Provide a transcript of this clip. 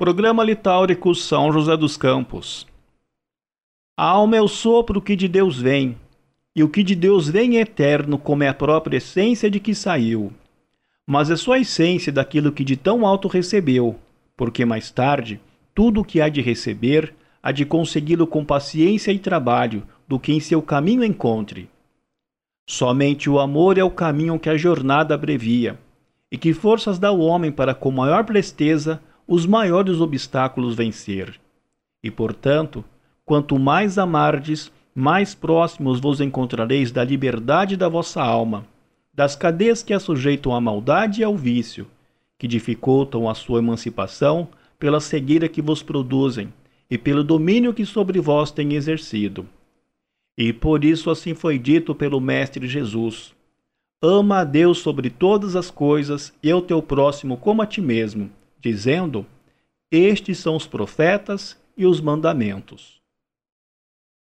Programa Litáurico São José dos Campos. A alma é o sopro que de Deus vem, e o que de Deus vem é eterno, como é a própria essência de que saiu. Mas é só a essência daquilo que de tão alto recebeu, porque mais tarde, tudo o que há de receber, há de consegui-lo com paciência e trabalho, do que em seu caminho encontre. Somente o amor é o caminho que a jornada abrevia, e que forças dá o homem para com maior presteza os maiores obstáculos vencer. E, portanto, quanto mais amardes, mais próximos vos encontrareis da liberdade da vossa alma, das cadeias que a sujeitam à maldade e ao vício, que dificultam a sua emancipação pela cegueira que vos produzem e pelo domínio que sobre vós têm exercido. E por isso assim foi dito pelo Mestre Jesus: Ama a Deus sobre todas as coisas e o teu próximo como a ti mesmo dizendo: Estes são os profetas e os mandamentos.